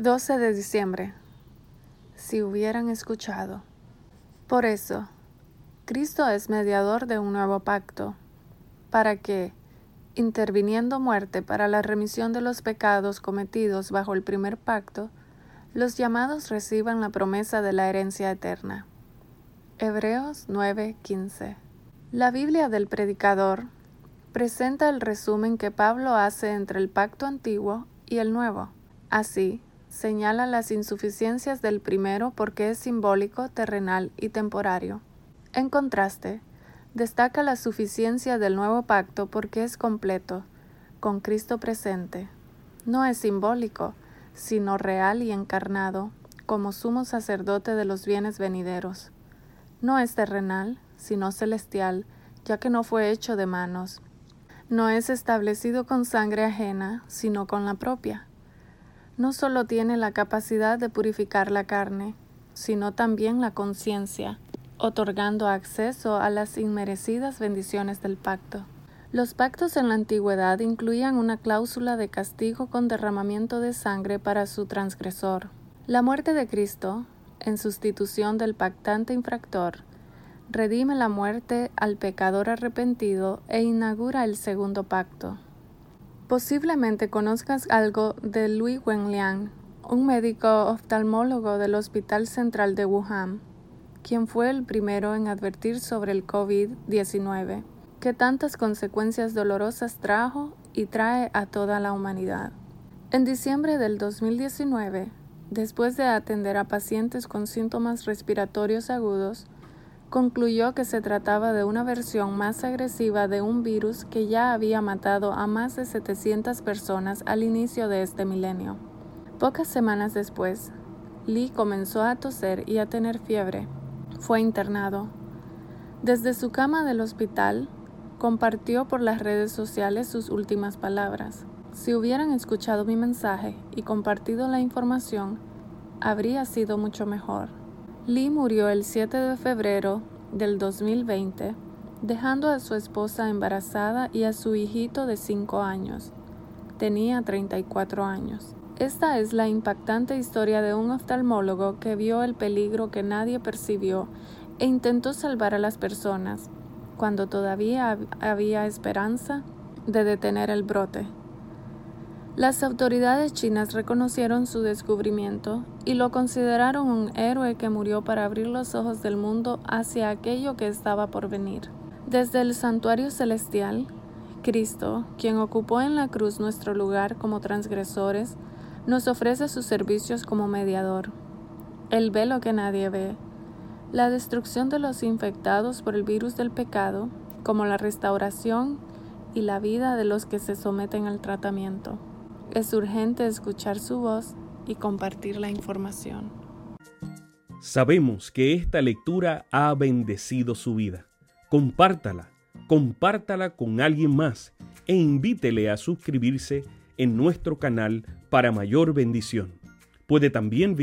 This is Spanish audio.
12 de diciembre. Si hubieran escuchado. Por eso, Cristo es mediador de un nuevo pacto, para que, interviniendo muerte para la remisión de los pecados cometidos bajo el primer pacto, los llamados reciban la promesa de la herencia eterna. Hebreos 9:15 La Biblia del Predicador presenta el resumen que Pablo hace entre el pacto antiguo y el nuevo. Así, señala las insuficiencias del primero porque es simbólico, terrenal y temporario. En contraste, destaca la suficiencia del nuevo pacto porque es completo, con Cristo presente. No es simbólico, sino real y encarnado, como sumo sacerdote de los bienes venideros. No es terrenal, sino celestial, ya que no fue hecho de manos. No es establecido con sangre ajena, sino con la propia no solo tiene la capacidad de purificar la carne, sino también la conciencia, otorgando acceso a las inmerecidas bendiciones del pacto. Los pactos en la antigüedad incluían una cláusula de castigo con derramamiento de sangre para su transgresor. La muerte de Cristo, en sustitución del pactante infractor, redime la muerte al pecador arrepentido e inaugura el segundo pacto. Posiblemente conozcas algo de Louis Wenliang, un médico oftalmólogo del Hospital Central de Wuhan, quien fue el primero en advertir sobre el COVID-19, que tantas consecuencias dolorosas trajo y trae a toda la humanidad. En diciembre del 2019, después de atender a pacientes con síntomas respiratorios agudos, concluyó que se trataba de una versión más agresiva de un virus que ya había matado a más de 700 personas al inicio de este milenio. Pocas semanas después, Lee comenzó a toser y a tener fiebre. Fue internado. Desde su cama del hospital, compartió por las redes sociales sus últimas palabras. Si hubieran escuchado mi mensaje y compartido la información, habría sido mucho mejor. Lee murió el 7 de febrero del 2020, dejando a su esposa embarazada y a su hijito de 5 años. Tenía 34 años. Esta es la impactante historia de un oftalmólogo que vio el peligro que nadie percibió e intentó salvar a las personas cuando todavía había esperanza de detener el brote. Las autoridades chinas reconocieron su descubrimiento y lo consideraron un héroe que murió para abrir los ojos del mundo hacia aquello que estaba por venir. Desde el santuario celestial, Cristo, quien ocupó en la cruz nuestro lugar como transgresores, nos ofrece sus servicios como mediador. El velo que nadie ve, la destrucción de los infectados por el virus del pecado, como la restauración y la vida de los que se someten al tratamiento. Es urgente escuchar su voz y compartir la información. Sabemos que esta lectura ha bendecido su vida. Compártala, compártala con alguien más e invítele a suscribirse en nuestro canal para mayor bendición. Puede también